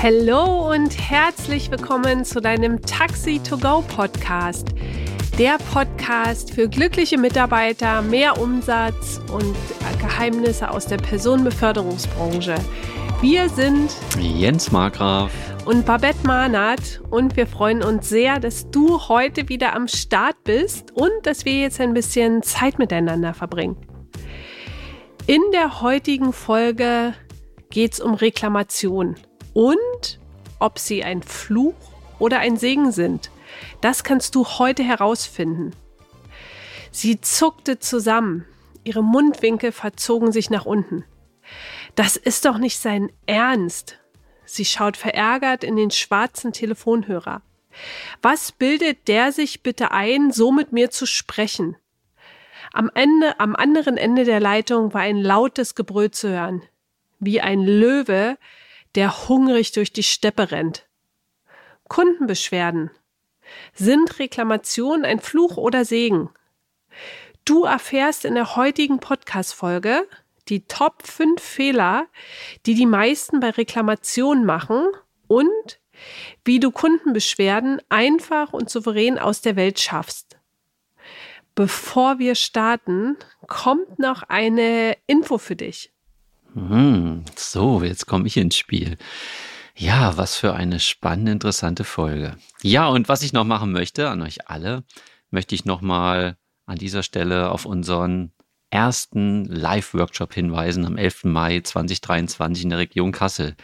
Hallo und herzlich willkommen zu deinem Taxi to Go Podcast. Der Podcast für glückliche Mitarbeiter, mehr Umsatz und Geheimnisse aus der Personenbeförderungsbranche. Wir sind Jens Markgraf und Babette Mahnert und wir freuen uns sehr, dass du heute wieder am Start bist und dass wir jetzt ein bisschen Zeit miteinander verbringen. In der heutigen Folge geht es um Reklamation und ob sie ein Fluch oder ein Segen sind. Das kannst du heute herausfinden. Sie zuckte zusammen, ihre Mundwinkel verzogen sich nach unten. Das ist doch nicht sein Ernst. Sie schaut verärgert in den schwarzen Telefonhörer. Was bildet der sich bitte ein, so mit mir zu sprechen? Am Ende, am anderen Ende der Leitung war ein lautes Gebrüll zu hören. Wie ein Löwe, der hungrig durch die Steppe rennt. Kundenbeschwerden. Sind Reklamationen ein Fluch oder Segen? Du erfährst in der heutigen Podcast-Folge die Top 5 Fehler, die die meisten bei Reklamationen machen und wie du Kundenbeschwerden einfach und souverän aus der Welt schaffst. Bevor wir starten, kommt noch eine Info für dich. Hm, so, jetzt komme ich ins Spiel. Ja, was für eine spannende, interessante Folge. Ja, und was ich noch machen möchte an euch alle, möchte ich nochmal an dieser Stelle auf unseren ersten Live-Workshop hinweisen am 11. Mai 2023 in der Region Kassel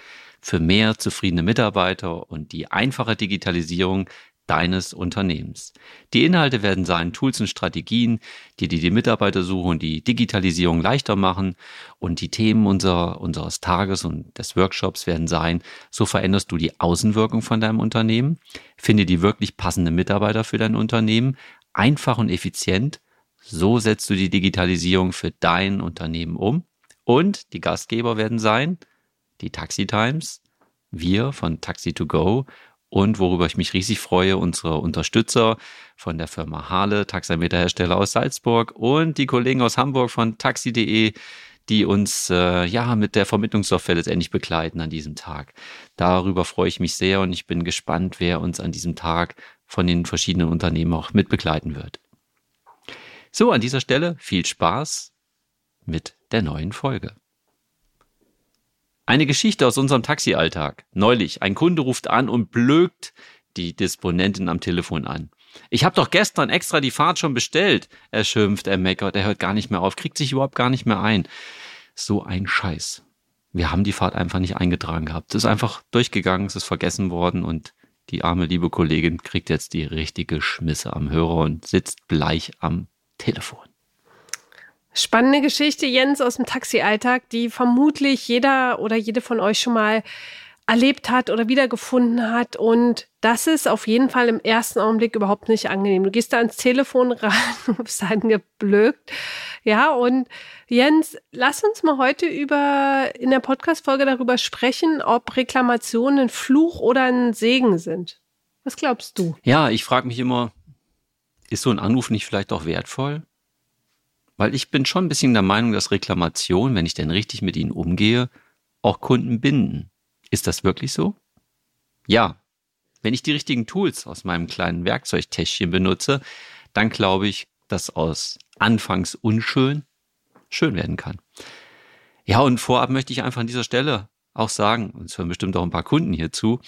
für mehr zufriedene Mitarbeiter und die einfache Digitalisierung deines Unternehmens. Die Inhalte werden sein Tools und Strategien, die dir die Mitarbeitersuche und die Digitalisierung leichter machen. Und die Themen unserer, unseres Tages und des Workshops werden sein, so veränderst du die Außenwirkung von deinem Unternehmen, finde die wirklich passende Mitarbeiter für dein Unternehmen, einfach und effizient. So setzt du die Digitalisierung für dein Unternehmen um. Und die Gastgeber werden sein, die Taxi Times, wir von Taxi to Go und worüber ich mich riesig freue, unsere Unterstützer von der Firma Hale, Taxameterhersteller aus Salzburg und die Kollegen aus Hamburg von taxi.de, die uns äh, ja mit der Vermittlungssoftware letztendlich begleiten an diesem Tag. Darüber freue ich mich sehr und ich bin gespannt, wer uns an diesem Tag von den verschiedenen Unternehmen auch mit begleiten wird. So, an dieser Stelle viel Spaß mit der neuen Folge. Eine Geschichte aus unserem Taxialltag. Neulich, ein Kunde ruft an und blökt die Disponentin am Telefon an. Ich habe doch gestern extra die Fahrt schon bestellt. Er schimpft, er meckert, er hört gar nicht mehr auf, kriegt sich überhaupt gar nicht mehr ein. So ein Scheiß. Wir haben die Fahrt einfach nicht eingetragen gehabt. Es ist einfach durchgegangen, es ist vergessen worden und die arme liebe Kollegin kriegt jetzt die richtige Schmisse am Hörer und sitzt bleich am Telefon. Spannende Geschichte, Jens, aus dem Taxi-Alltag, die vermutlich jeder oder jede von euch schon mal erlebt hat oder wiedergefunden hat. Und das ist auf jeden Fall im ersten Augenblick überhaupt nicht angenehm. Du gehst da ans Telefon ran, bist angeblökt. Ja, und Jens, lass uns mal heute über, in der Podcast-Folge darüber sprechen, ob Reklamationen ein Fluch oder ein Segen sind. Was glaubst du? Ja, ich frage mich immer, ist so ein Anruf nicht vielleicht auch wertvoll? Weil ich bin schon ein bisschen der Meinung, dass Reklamationen, wenn ich denn richtig mit ihnen umgehe, auch Kunden binden. Ist das wirklich so? Ja. Wenn ich die richtigen Tools aus meinem kleinen Werkzeugtäschchen benutze, dann glaube ich, dass aus anfangs unschön schön werden kann. Ja, und vorab möchte ich einfach an dieser Stelle auch sagen, und es hören bestimmt auch ein paar Kunden hierzu,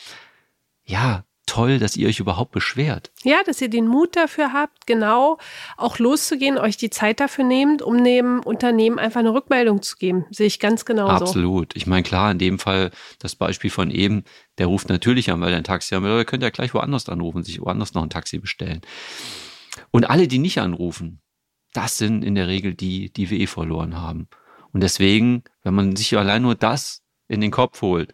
ja, toll, dass ihr euch überhaupt beschwert. Ja, dass ihr den Mut dafür habt, genau auch loszugehen, euch die Zeit dafür nehmt, um dem Unternehmen einfach eine Rückmeldung zu geben. Sehe ich ganz genau Absolut. so. Absolut. Ich meine, klar, in dem Fall das Beispiel von eben, der ruft natürlich an, weil er ein Taxi haben will, aber ihr könnt ja gleich woanders anrufen, sich woanders noch ein Taxi bestellen. Und alle, die nicht anrufen, das sind in der Regel die, die wir eh verloren haben. Und deswegen, wenn man sich allein nur das in den Kopf holt,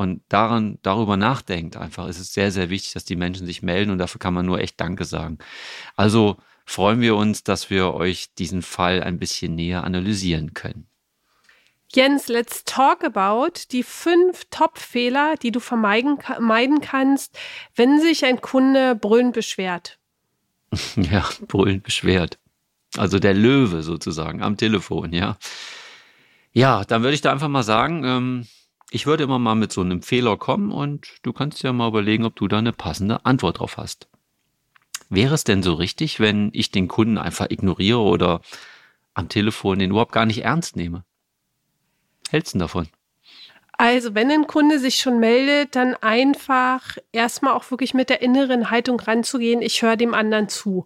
und daran, darüber nachdenkt, einfach ist es sehr, sehr wichtig, dass die Menschen sich melden und dafür kann man nur echt Danke sagen. Also freuen wir uns, dass wir euch diesen Fall ein bisschen näher analysieren können. Jens, let's talk about die fünf Top-Fehler, die du vermeiden, kannst, wenn sich ein Kunde brüllend beschwert. Ja, brüllend beschwert. Also der Löwe sozusagen am Telefon, ja. Ja, dann würde ich da einfach mal sagen, ähm, ich würde immer mal mit so einem Fehler kommen und du kannst ja mal überlegen, ob du da eine passende Antwort drauf hast. Wäre es denn so richtig, wenn ich den Kunden einfach ignoriere oder am Telefon den überhaupt gar nicht ernst nehme? Hältst du davon? Also, wenn ein Kunde sich schon meldet, dann einfach erstmal auch wirklich mit der inneren Haltung ranzugehen, ich höre dem anderen zu.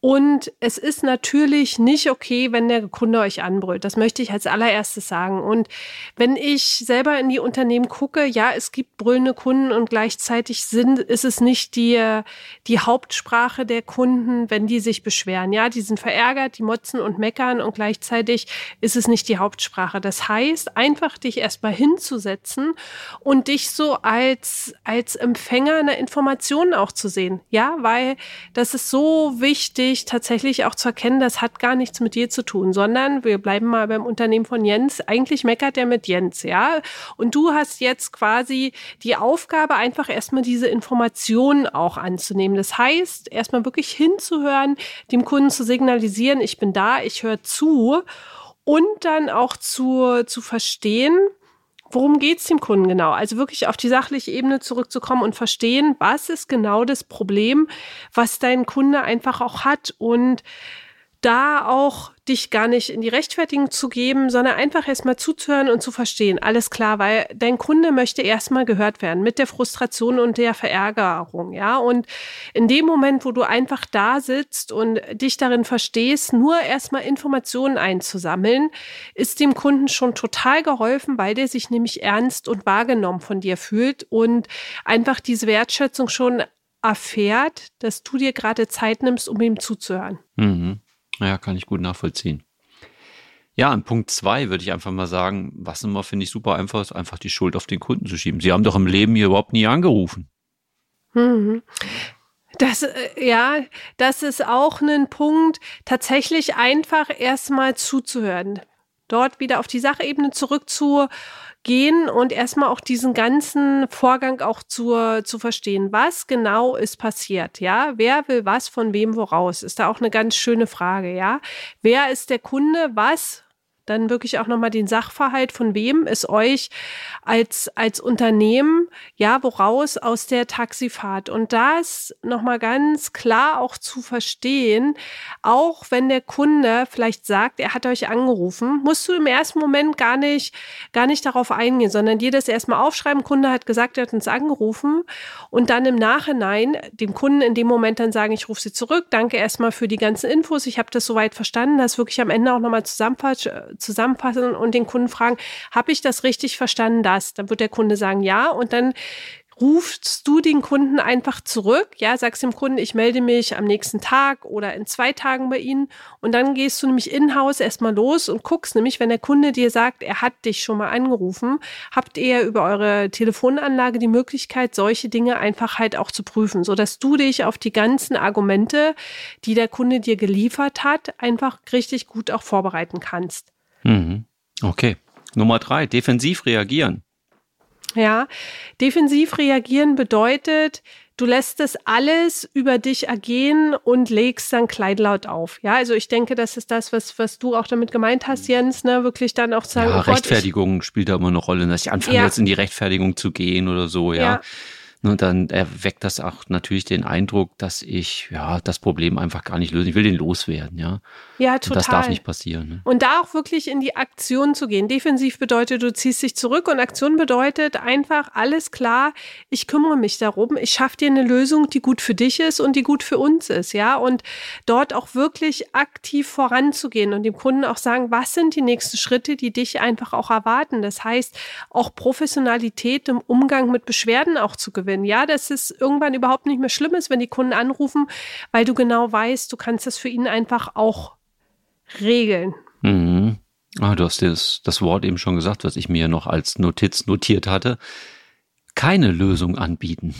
Und es ist natürlich nicht okay, wenn der Kunde euch anbrüllt. Das möchte ich als allererstes sagen. Und wenn ich selber in die Unternehmen gucke, ja, es gibt brüllende Kunden und gleichzeitig sind, ist es nicht die, die Hauptsprache der Kunden, wenn die sich beschweren. Ja, die sind verärgert, die motzen und meckern und gleichzeitig ist es nicht die Hauptsprache. Das heißt, einfach dich erstmal hinzusetzen und dich so als, als Empfänger einer Information auch zu sehen. Ja, weil das ist so wichtig, wichtig, tatsächlich auch zu erkennen, das hat gar nichts mit dir zu tun, sondern wir bleiben mal beim Unternehmen von Jens. Eigentlich meckert er mit Jens, ja. Und du hast jetzt quasi die Aufgabe, einfach erstmal diese Informationen auch anzunehmen. Das heißt, erstmal wirklich hinzuhören, dem Kunden zu signalisieren, ich bin da, ich höre zu und dann auch zu, zu verstehen, worum geht es dem Kunden genau? Also wirklich auf die sachliche Ebene zurückzukommen und verstehen, was ist genau das Problem, was dein Kunde einfach auch hat und da auch dich gar nicht in die Rechtfertigung zu geben, sondern einfach erstmal zuzuhören und zu verstehen. Alles klar, weil dein Kunde möchte erstmal gehört werden mit der Frustration und der Verärgerung, ja. Und in dem Moment, wo du einfach da sitzt und dich darin verstehst, nur erstmal Informationen einzusammeln, ist dem Kunden schon total geholfen, weil der sich nämlich ernst und wahrgenommen von dir fühlt und einfach diese Wertschätzung schon erfährt, dass du dir gerade Zeit nimmst, um ihm zuzuhören. Mhm. Ja, kann ich gut nachvollziehen. Ja, an Punkt zwei würde ich einfach mal sagen, was immer finde ich super einfach ist, einfach die Schuld auf den Kunden zu schieben. Sie haben doch im Leben hier überhaupt nie angerufen. Mhm. Das, äh, ja, das ist auch ein Punkt, tatsächlich einfach erstmal zuzuhören. Dort wieder auf die Sachebene zurückzu, gehen und erstmal auch diesen ganzen Vorgang auch zu, zu verstehen. Was genau ist passiert? Ja, wer will was von wem woraus? Ist da auch eine ganz schöne Frage. Ja, wer ist der Kunde? Was dann wirklich auch nochmal den Sachverhalt, von wem es euch als, als Unternehmen, ja, woraus aus der Taxifahrt. Und das nochmal ganz klar auch zu verstehen, auch wenn der Kunde vielleicht sagt, er hat euch angerufen, musst du im ersten Moment gar nicht, gar nicht darauf eingehen, sondern dir das erstmal aufschreiben. Kunde hat gesagt, er hat uns angerufen und dann im Nachhinein dem Kunden in dem Moment dann sagen, ich rufe sie zurück, danke erstmal für die ganzen Infos, ich habe das soweit verstanden, das wirklich am Ende auch nochmal zusammenfassen zusammenfassen und den Kunden fragen, habe ich das richtig verstanden, das? Dann wird der Kunde sagen, ja. Und dann rufst du den Kunden einfach zurück, ja, sagst dem Kunden, ich melde mich am nächsten Tag oder in zwei Tagen bei Ihnen und dann gehst du nämlich in-house erstmal los und guckst nämlich, wenn der Kunde dir sagt, er hat dich schon mal angerufen, habt ihr über eure Telefonanlage die Möglichkeit, solche Dinge einfach halt auch zu prüfen, so dass du dich auf die ganzen Argumente, die der Kunde dir geliefert hat, einfach richtig gut auch vorbereiten kannst. Mhm. Okay. Nummer drei, defensiv reagieren. Ja, defensiv reagieren bedeutet, du lässt das alles über dich ergehen und legst dann kleinlaut auf. Ja, also ich denke, das ist das, was, was du auch damit gemeint hast, Jens, ne, wirklich dann auch zu sagen, ja, oh Rechtfertigung Gott, ich, spielt da immer eine Rolle, dass ich anfange ja. jetzt in die Rechtfertigung zu gehen oder so, ja. ja. Und dann erweckt das auch natürlich den Eindruck, dass ich ja das Problem einfach gar nicht lösen. Ich will den loswerden, ja. Ja, total. Und das darf nicht passieren. Ne? Und da auch wirklich in die Aktion zu gehen. Defensiv bedeutet, du ziehst dich zurück und Aktion bedeutet einfach alles klar. Ich kümmere mich darum. Ich schaffe dir eine Lösung, die gut für dich ist und die gut für uns ist, ja. Und dort auch wirklich aktiv voranzugehen und dem Kunden auch sagen, was sind die nächsten Schritte, die dich einfach auch erwarten. Das heißt, auch Professionalität im Umgang mit Beschwerden auch zu gewinnen. Ja, dass es irgendwann überhaupt nicht mehr schlimm ist, wenn die Kunden anrufen, weil du genau weißt, du kannst das für ihn einfach auch regeln. Mhm. Ah, du hast das, das Wort eben schon gesagt, was ich mir noch als Notiz notiert hatte. Keine Lösung anbieten.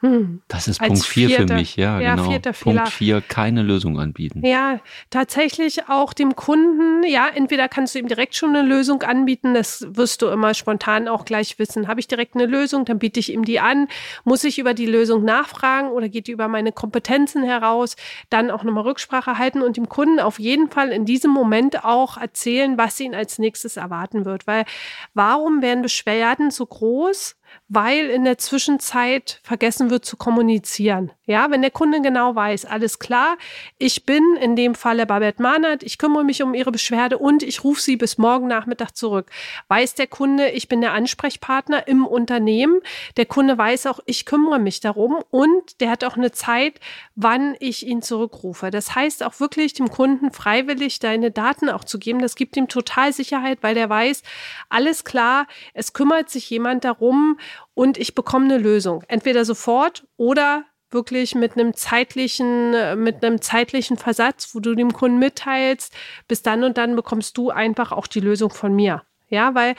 Hm. Das ist Punkt 4 für mich, ja, ja genau. Punkt 4, keine Lösung anbieten. Ja, tatsächlich auch dem Kunden, ja, entweder kannst du ihm direkt schon eine Lösung anbieten, das wirst du immer spontan auch gleich wissen. Habe ich direkt eine Lösung, dann biete ich ihm die an. Muss ich über die Lösung nachfragen oder geht die über meine Kompetenzen heraus? Dann auch nochmal Rücksprache halten und dem Kunden auf jeden Fall in diesem Moment auch erzählen, was ihn als nächstes erwarten wird. Weil warum werden Beschwerden so groß? Weil in der Zwischenzeit vergessen wird zu kommunizieren. Ja, wenn der Kunde genau weiß, alles klar, ich bin in dem Falle Babette Mahnert, ich kümmere mich um Ihre Beschwerde und ich rufe Sie bis morgen Nachmittag zurück. Weiß der Kunde, ich bin der Ansprechpartner im Unternehmen. Der Kunde weiß auch, ich kümmere mich darum und der hat auch eine Zeit, wann ich ihn zurückrufe. Das heißt auch wirklich dem Kunden freiwillig deine Daten auch zu geben. Das gibt ihm total Sicherheit, weil der weiß, alles klar, es kümmert sich jemand darum, und ich bekomme eine Lösung. Entweder sofort oder wirklich mit einem zeitlichen, mit einem zeitlichen Versatz, wo du dem Kunden mitteilst, bis dann und dann bekommst du einfach auch die Lösung von mir. Ja, weil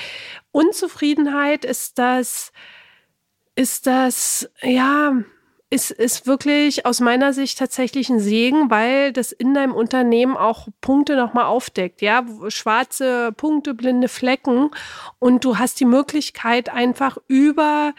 Unzufriedenheit ist das, ist das, ja, ist, ist wirklich aus meiner Sicht tatsächlich ein Segen, weil das in deinem Unternehmen auch Punkte nochmal aufdeckt, ja, schwarze Punkte, blinde Flecken. Und du hast die Möglichkeit einfach über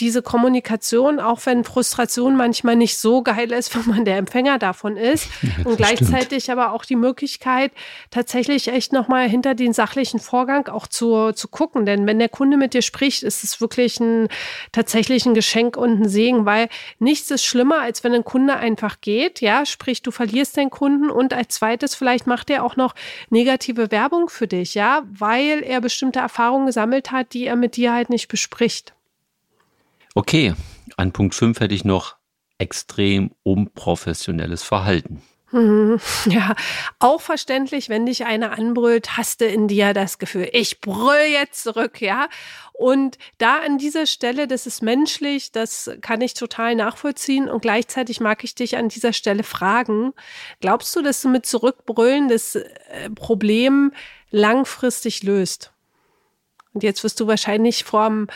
diese Kommunikation, auch wenn Frustration manchmal nicht so geil ist, wenn man der Empfänger davon ist. Ja, und gleichzeitig stimmt. aber auch die Möglichkeit, tatsächlich echt nochmal hinter den sachlichen Vorgang auch zu, zu gucken. Denn wenn der Kunde mit dir spricht, ist es wirklich ein tatsächlich ein Geschenk und ein Segen, weil nichts ist schlimmer, als wenn ein Kunde einfach geht. Ja, sprich, du verlierst den Kunden und als zweites vielleicht macht er auch noch negative Werbung für dich, ja, weil er bestimmte Erfahrungen gesammelt hat, die er mit dir halt nicht bespricht. Okay, an Punkt 5 hätte ich noch extrem unprofessionelles Verhalten. Ja, auch verständlich, wenn dich einer anbrüllt, hast du in dir das Gefühl, ich brüll jetzt zurück, ja. Und da an dieser Stelle, das ist menschlich, das kann ich total nachvollziehen und gleichzeitig mag ich dich an dieser Stelle fragen, glaubst du, dass du mit Zurückbrüllen das äh, Problem langfristig löst? Und jetzt wirst du wahrscheinlich vorm,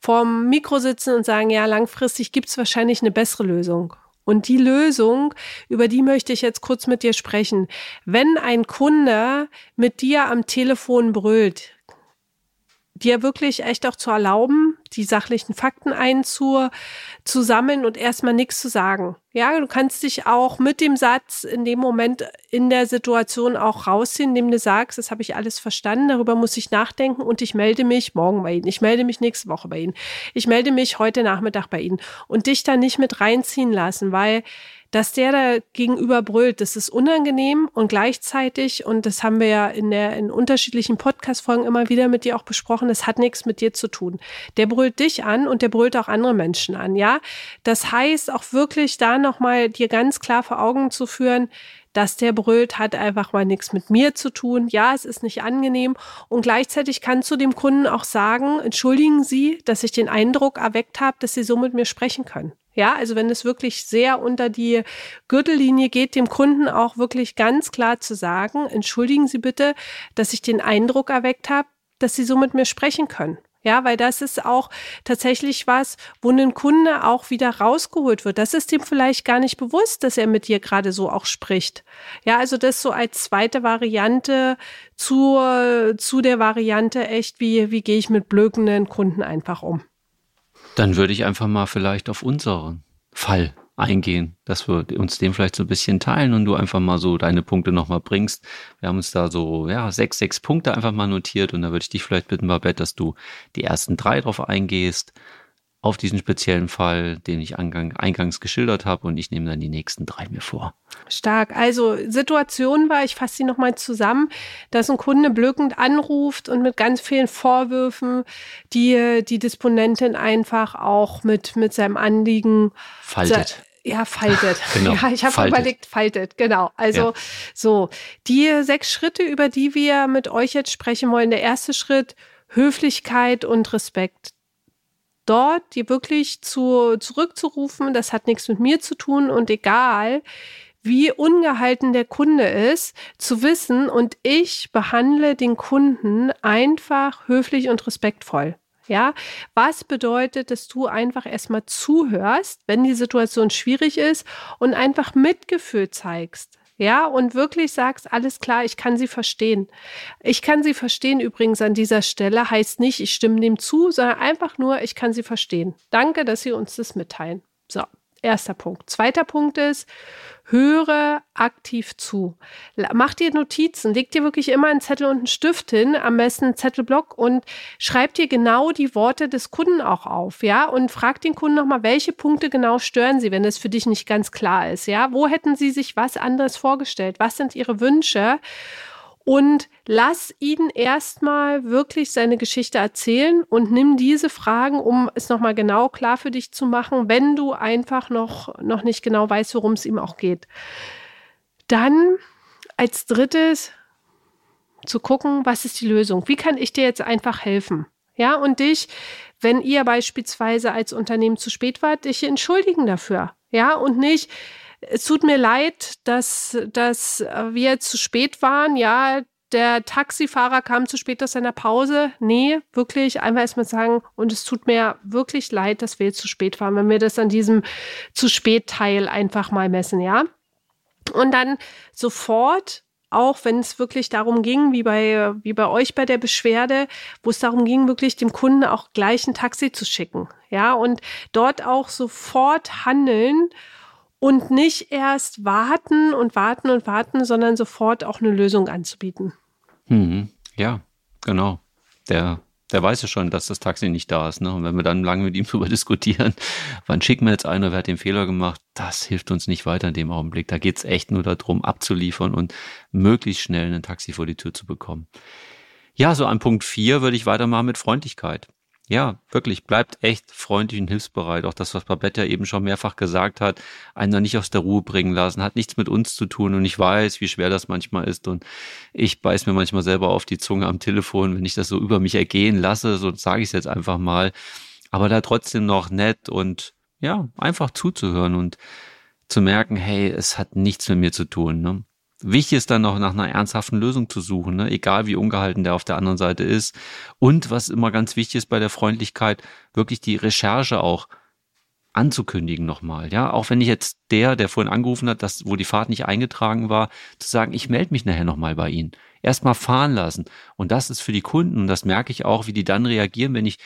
vorm Mikro sitzen und sagen, ja, langfristig gibt es wahrscheinlich eine bessere Lösung. Und die Lösung, über die möchte ich jetzt kurz mit dir sprechen. Wenn ein Kunde mit dir am Telefon brüllt, dir wirklich echt auch zu erlauben, die sachlichen Fakten einzusammeln und erstmal nichts zu sagen. Ja, du kannst dich auch mit dem Satz in dem Moment in der Situation auch rausziehen, indem du sagst, das habe ich alles verstanden, darüber muss ich nachdenken und ich melde mich morgen bei Ihnen. Ich melde mich nächste Woche bei Ihnen. Ich melde mich heute Nachmittag bei Ihnen und dich da nicht mit reinziehen lassen, weil dass der da gegenüber brüllt, das ist unangenehm und gleichzeitig, und das haben wir ja in der, in unterschiedlichen Podcast-Folgen immer wieder mit dir auch besprochen, das hat nichts mit dir zu tun. Der brüllt dich an und der brüllt auch andere Menschen an, ja. Das heißt auch wirklich da nochmal dir ganz klar vor Augen zu führen, dass der brüllt, hat einfach mal nichts mit mir zu tun. Ja, es ist nicht angenehm. Und gleichzeitig kannst du dem Kunden auch sagen, entschuldigen Sie, dass ich den Eindruck erweckt habe, dass Sie so mit mir sprechen können. Ja, also wenn es wirklich sehr unter die Gürtellinie geht, dem Kunden auch wirklich ganz klar zu sagen, entschuldigen Sie bitte, dass ich den Eindruck erweckt habe, dass Sie so mit mir sprechen können. Ja, weil das ist auch tatsächlich was, wo ein Kunde auch wieder rausgeholt wird. Das ist ihm vielleicht gar nicht bewusst, dass er mit dir gerade so auch spricht. Ja, also das so als zweite Variante zu, zu der Variante echt, wie, wie gehe ich mit blökenden Kunden einfach um. Dann würde ich einfach mal vielleicht auf unseren Fall eingehen, dass wir uns den vielleicht so ein bisschen teilen und du einfach mal so deine Punkte nochmal bringst. Wir haben uns da so, ja, sechs, sechs Punkte einfach mal notiert und da würde ich dich vielleicht bitten, Babette, dass du die ersten drei drauf eingehst auf diesen speziellen Fall, den ich eingangs geschildert habe und ich nehme dann die nächsten drei mir vor. Stark. Also Situation war, ich fasse sie nochmal zusammen, dass ein Kunde blökend anruft und mit ganz vielen Vorwürfen die, die Disponentin einfach auch mit, mit seinem Anliegen faltet. Ja, faltet. genau. Ja, ich habe überlegt, faltet, genau. Also ja. so, die sechs Schritte, über die wir mit euch jetzt sprechen wollen. Der erste Schritt, Höflichkeit und Respekt dort dir wirklich zu, zurückzurufen, das hat nichts mit mir zu tun und egal, wie ungehalten der Kunde ist, zu wissen und ich behandle den Kunden einfach höflich und respektvoll. Ja, was bedeutet, dass du einfach erstmal zuhörst, wenn die Situation schwierig ist und einfach Mitgefühl zeigst. Ja, und wirklich sagst, alles klar, ich kann sie verstehen. Ich kann sie verstehen übrigens an dieser Stelle, heißt nicht, ich stimme dem zu, sondern einfach nur, ich kann sie verstehen. Danke, dass Sie uns das mitteilen. So, erster Punkt. Zweiter Punkt ist, höre aktiv zu. Mach dir Notizen, leg dir wirklich immer einen Zettel und einen Stift hin, am besten einen Zettelblock und schreib dir genau die Worte des Kunden auch auf, ja, und frag den Kunden nochmal, welche Punkte genau stören sie, wenn es für dich nicht ganz klar ist, ja. Wo hätten sie sich was anderes vorgestellt? Was sind ihre Wünsche? Und lass ihn erstmal wirklich seine Geschichte erzählen und nimm diese Fragen, um es nochmal genau klar für dich zu machen, wenn du einfach noch, noch nicht genau weißt, worum es ihm auch geht. Dann als drittes zu gucken, was ist die Lösung? Wie kann ich dir jetzt einfach helfen? Ja, und dich, wenn ihr beispielsweise als Unternehmen zu spät wart, dich entschuldigen dafür. Ja, und nicht, es tut mir leid, dass, dass wir zu spät waren. Ja, der Taxifahrer kam zu spät aus seiner Pause. Nee, wirklich einmal erstmal sagen, und es tut mir wirklich leid, dass wir jetzt zu spät waren, wenn wir das an diesem zu spät Teil einfach mal messen, ja. Und dann sofort auch wenn es wirklich darum ging, wie bei, wie bei euch bei der Beschwerde, wo es darum ging, wirklich dem Kunden auch gleich ein Taxi zu schicken. Ja, und dort auch sofort handeln und nicht erst warten und warten und warten, sondern sofort auch eine Lösung anzubieten. Hm, ja, genau. Der, der weiß ja schon, dass das Taxi nicht da ist. Ne? Und wenn wir dann lange mit ihm darüber diskutieren, wann schicken wir jetzt einen, wer hat den Fehler gemacht, das hilft uns nicht weiter in dem Augenblick. Da geht es echt nur darum, abzuliefern und möglichst schnell ein Taxi vor die Tür zu bekommen. Ja, so an Punkt 4 würde ich weitermachen mit Freundlichkeit ja, wirklich, bleibt echt freundlich und hilfsbereit. Auch das, was Babette ja eben schon mehrfach gesagt hat, einer nicht aus der Ruhe bringen lassen, hat nichts mit uns zu tun. Und ich weiß, wie schwer das manchmal ist. Und ich beiß mir manchmal selber auf die Zunge am Telefon, wenn ich das so über mich ergehen lasse, so sage ich es jetzt einfach mal. Aber da trotzdem noch nett und ja, einfach zuzuhören und zu merken, hey, es hat nichts mit mir zu tun. Ne? Wichtig ist dann noch nach einer ernsthaften Lösung zu suchen, ne? egal wie ungehalten der auf der anderen Seite ist. Und was immer ganz wichtig ist bei der Freundlichkeit, wirklich die Recherche auch anzukündigen nochmal. Ja, auch wenn ich jetzt der, der vorhin angerufen hat, dass, wo die Fahrt nicht eingetragen war, zu sagen, ich melde mich nachher nochmal bei Ihnen. Erstmal fahren lassen. Und das ist für die Kunden, und das merke ich auch, wie die dann reagieren, wenn ich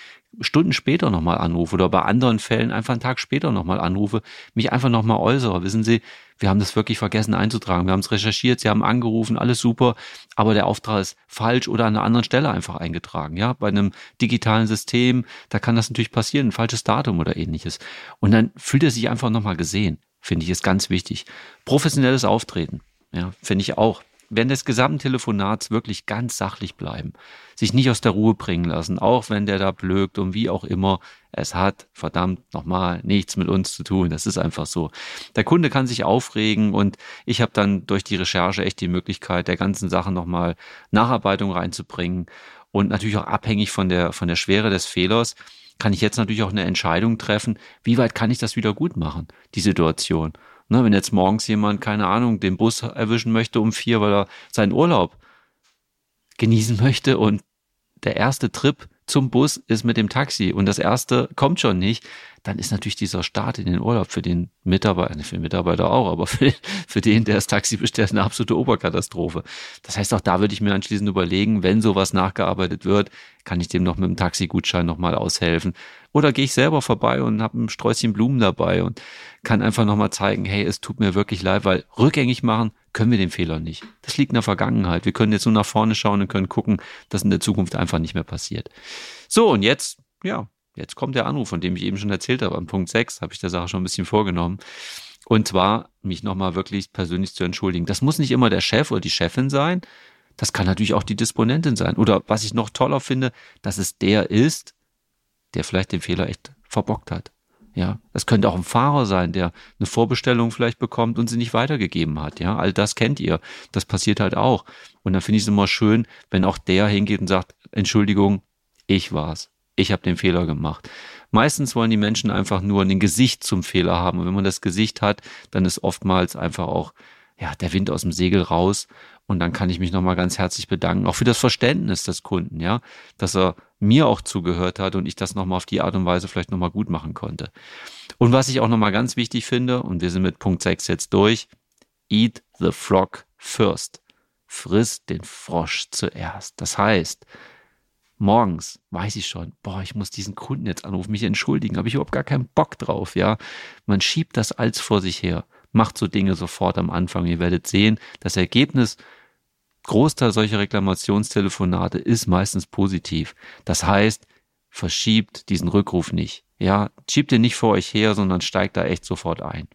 Stunden später nochmal anrufe oder bei anderen Fällen einfach einen Tag später nochmal anrufe, mich einfach nochmal äußere. Wissen Sie, wir haben das wirklich vergessen einzutragen. Wir haben es recherchiert, Sie haben angerufen, alles super, aber der Auftrag ist falsch oder an einer anderen Stelle einfach eingetragen. Ja, bei einem digitalen System, da kann das natürlich passieren, ein falsches Datum oder ähnliches. Und dann fühlt er sich einfach nochmal gesehen. Finde ich ist ganz wichtig. Professionelles Auftreten. Ja, finde ich auch während des gesamten Telefonats wirklich ganz sachlich bleiben, sich nicht aus der Ruhe bringen lassen, auch wenn der da blökt und wie auch immer. Es hat verdammt nochmal nichts mit uns zu tun. Das ist einfach so. Der Kunde kann sich aufregen und ich habe dann durch die Recherche echt die Möglichkeit, der ganzen Sache nochmal Nacharbeitung reinzubringen und natürlich auch abhängig von der, von der Schwere des Fehlers kann ich jetzt natürlich auch eine Entscheidung treffen, wie weit kann ich das wieder gut machen, die Situation. Ne, wenn jetzt morgens jemand, keine Ahnung, den Bus erwischen möchte um vier, weil er seinen Urlaub genießen möchte und der erste Trip zum Bus ist mit dem Taxi und das erste kommt schon nicht, dann ist natürlich dieser Start in den Urlaub für den Mitarbeiter, für den Mitarbeiter auch, aber für, für den, der das Taxi bestellt, eine absolute Oberkatastrophe. Das heißt, auch da würde ich mir anschließend überlegen, wenn sowas nachgearbeitet wird, kann ich dem noch mit dem Taxigutschein nochmal aushelfen. Oder gehe ich selber vorbei und habe ein Sträußchen Blumen dabei und kann einfach nochmal zeigen, hey, es tut mir wirklich leid, weil rückgängig machen können wir den Fehler nicht. Das liegt in der Vergangenheit. Wir können jetzt nur nach vorne schauen und können gucken, dass in der Zukunft einfach nicht mehr passiert. So, und jetzt, ja, Jetzt kommt der Anruf, von dem ich eben schon erzählt habe. An Punkt 6 habe ich der Sache schon ein bisschen vorgenommen. Und zwar mich nochmal wirklich persönlich zu entschuldigen. Das muss nicht immer der Chef oder die Chefin sein. Das kann natürlich auch die Disponentin sein. Oder was ich noch toller finde, dass es der ist, der vielleicht den Fehler echt verbockt hat. Ja, es könnte auch ein Fahrer sein, der eine Vorbestellung vielleicht bekommt und sie nicht weitergegeben hat. Ja, all das kennt ihr. Das passiert halt auch. Und dann finde ich es immer schön, wenn auch der hingeht und sagt, Entschuldigung, ich war's ich habe den Fehler gemacht. Meistens wollen die Menschen einfach nur ein Gesicht zum Fehler haben. Und wenn man das Gesicht hat, dann ist oftmals einfach auch ja, der Wind aus dem Segel raus Und dann kann ich mich nochmal ganz herzlich bedanken, auch für das Verständnis des Kunden, ja, dass er mir auch zugehört hat und ich das nochmal auf die Art und Weise vielleicht nochmal gut machen konnte. Und was ich auch nochmal ganz wichtig finde, und wir sind mit Punkt 6 jetzt durch, eat the frog first. Friss den Frosch zuerst. Das heißt, morgens weiß ich schon, boah, ich muss diesen Kunden jetzt anrufen, mich entschuldigen, habe ich überhaupt gar keinen Bock drauf, ja. Man schiebt das als vor sich her, macht so Dinge sofort am Anfang. Ihr werdet sehen, das Ergebnis Großteil solcher Reklamationstelefonate ist meistens positiv. Das heißt, verschiebt diesen Rückruf nicht. Ja, schiebt ihn nicht vor euch her, sondern steigt da echt sofort ein.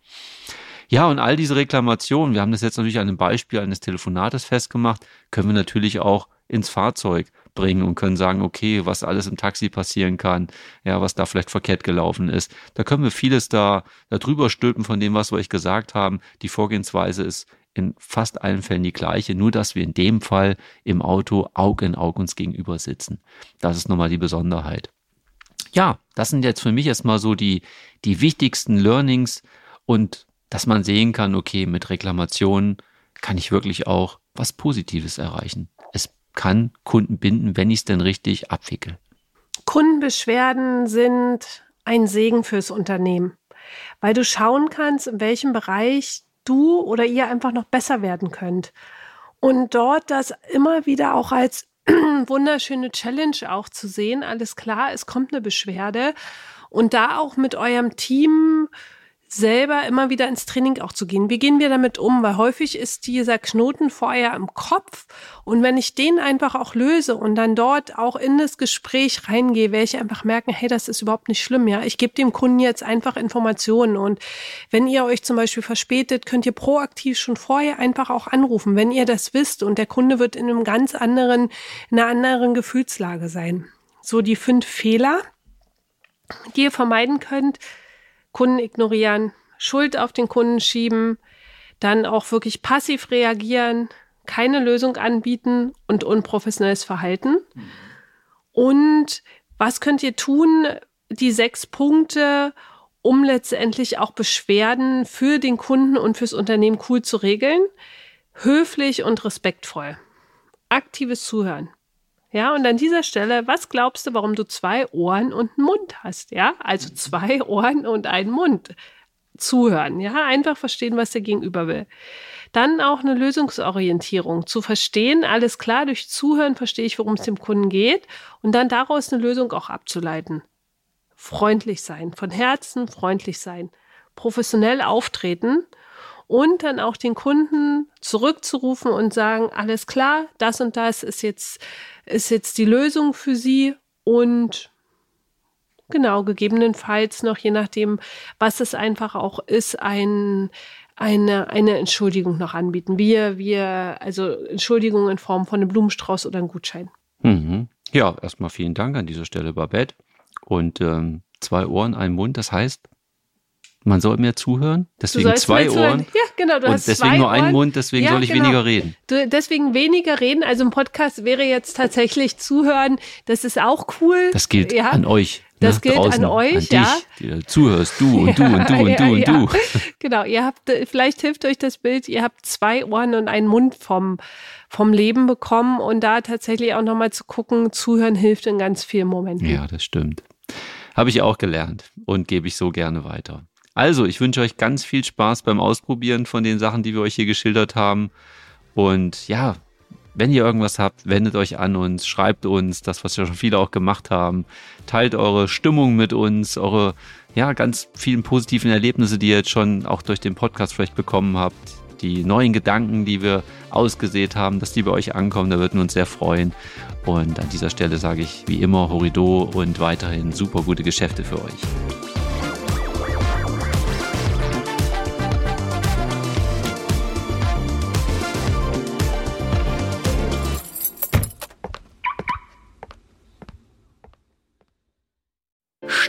Ja, und all diese Reklamationen, wir haben das jetzt natürlich an einem Beispiel eines Telefonates festgemacht, können wir natürlich auch ins Fahrzeug bringen und können sagen, okay, was alles im Taxi passieren kann, ja, was da vielleicht verkehrt gelaufen ist. Da können wir vieles da, da drüber stülpen von dem, was wir euch gesagt haben. Die Vorgehensweise ist in fast allen Fällen die gleiche, nur dass wir in dem Fall im Auto Auge in Auge uns gegenüber sitzen. Das ist nochmal die Besonderheit. Ja, das sind jetzt für mich erstmal so die, die wichtigsten Learnings und dass man sehen kann, okay, mit Reklamationen kann ich wirklich auch was Positives erreichen. Es kann Kunden binden, wenn ich es denn richtig abwickle. Kundenbeschwerden sind ein Segen fürs Unternehmen, weil du schauen kannst, in welchem Bereich du oder ihr einfach noch besser werden könnt. Und dort das immer wieder auch als wunderschöne Challenge auch zu sehen. Alles klar, es kommt eine Beschwerde. Und da auch mit eurem Team selber immer wieder ins Training auch zu gehen. Wie gehen wir damit um? Weil häufig ist dieser Knoten vorher im Kopf und wenn ich den einfach auch löse und dann dort auch in das Gespräch reingehe, werde ich einfach merken, hey, das ist überhaupt nicht schlimm, ja. Ich gebe dem Kunden jetzt einfach Informationen und wenn ihr euch zum Beispiel verspätet, könnt ihr proaktiv schon vorher einfach auch anrufen, wenn ihr das wisst und der Kunde wird in einem ganz anderen, in einer anderen Gefühlslage sein. So die fünf Fehler, die ihr vermeiden könnt, Kunden ignorieren, Schuld auf den Kunden schieben, dann auch wirklich passiv reagieren, keine Lösung anbieten und unprofessionelles Verhalten. Und was könnt ihr tun? Die sechs Punkte, um letztendlich auch Beschwerden für den Kunden und fürs Unternehmen cool zu regeln. Höflich und respektvoll. Aktives Zuhören. Ja, und an dieser Stelle, was glaubst du, warum du zwei Ohren und einen Mund hast? Ja, also zwei Ohren und einen Mund. Zuhören, ja, einfach verstehen, was der Gegenüber will. Dann auch eine Lösungsorientierung, zu verstehen, alles klar, durch Zuhören verstehe ich, worum es dem Kunden geht und dann daraus eine Lösung auch abzuleiten. Freundlich sein, von Herzen freundlich sein, professionell auftreten und dann auch den Kunden zurückzurufen und sagen, alles klar, das und das ist jetzt ist jetzt die Lösung für sie und genau, gegebenenfalls noch, je nachdem, was es einfach auch ist, ein, eine, eine Entschuldigung noch anbieten. Wir, wir, also Entschuldigung in Form von einem Blumenstrauß oder einem Gutschein. Mhm. Ja, erstmal vielen Dank an dieser Stelle, Babette. Und ähm, zwei Ohren, ein Mund, das heißt, man soll mir zuhören, deswegen zwei Ohren. Ja, genau. Du und hast deswegen nur einen Mund, deswegen ja, soll ich genau. weniger reden. Du, deswegen weniger reden. Also im Podcast wäre jetzt tatsächlich zuhören. Das ist auch cool. Das gilt ja. an euch. Das ne, gilt draußen, an euch, an dich, ja. Die du zuhörst, du und ja, du und du und du und du. Genau, ihr habt, vielleicht hilft euch das Bild, ihr habt zwei Ohren und einen Mund vom, vom Leben bekommen und da tatsächlich auch nochmal zu gucken, zuhören hilft in ganz vielen Momenten. Ja, das stimmt. Habe ich auch gelernt und gebe ich so gerne weiter. Also, ich wünsche euch ganz viel Spaß beim Ausprobieren von den Sachen, die wir euch hier geschildert haben. Und ja, wenn ihr irgendwas habt, wendet euch an uns, schreibt uns, das, was ja schon viele auch gemacht haben. Teilt eure Stimmung mit uns, eure ja, ganz vielen positiven Erlebnisse, die ihr jetzt schon auch durch den Podcast vielleicht bekommen habt. Die neuen Gedanken, die wir ausgesät haben, dass die bei euch ankommen, da würden wir uns sehr freuen. Und an dieser Stelle sage ich wie immer Horido und weiterhin super gute Geschäfte für euch.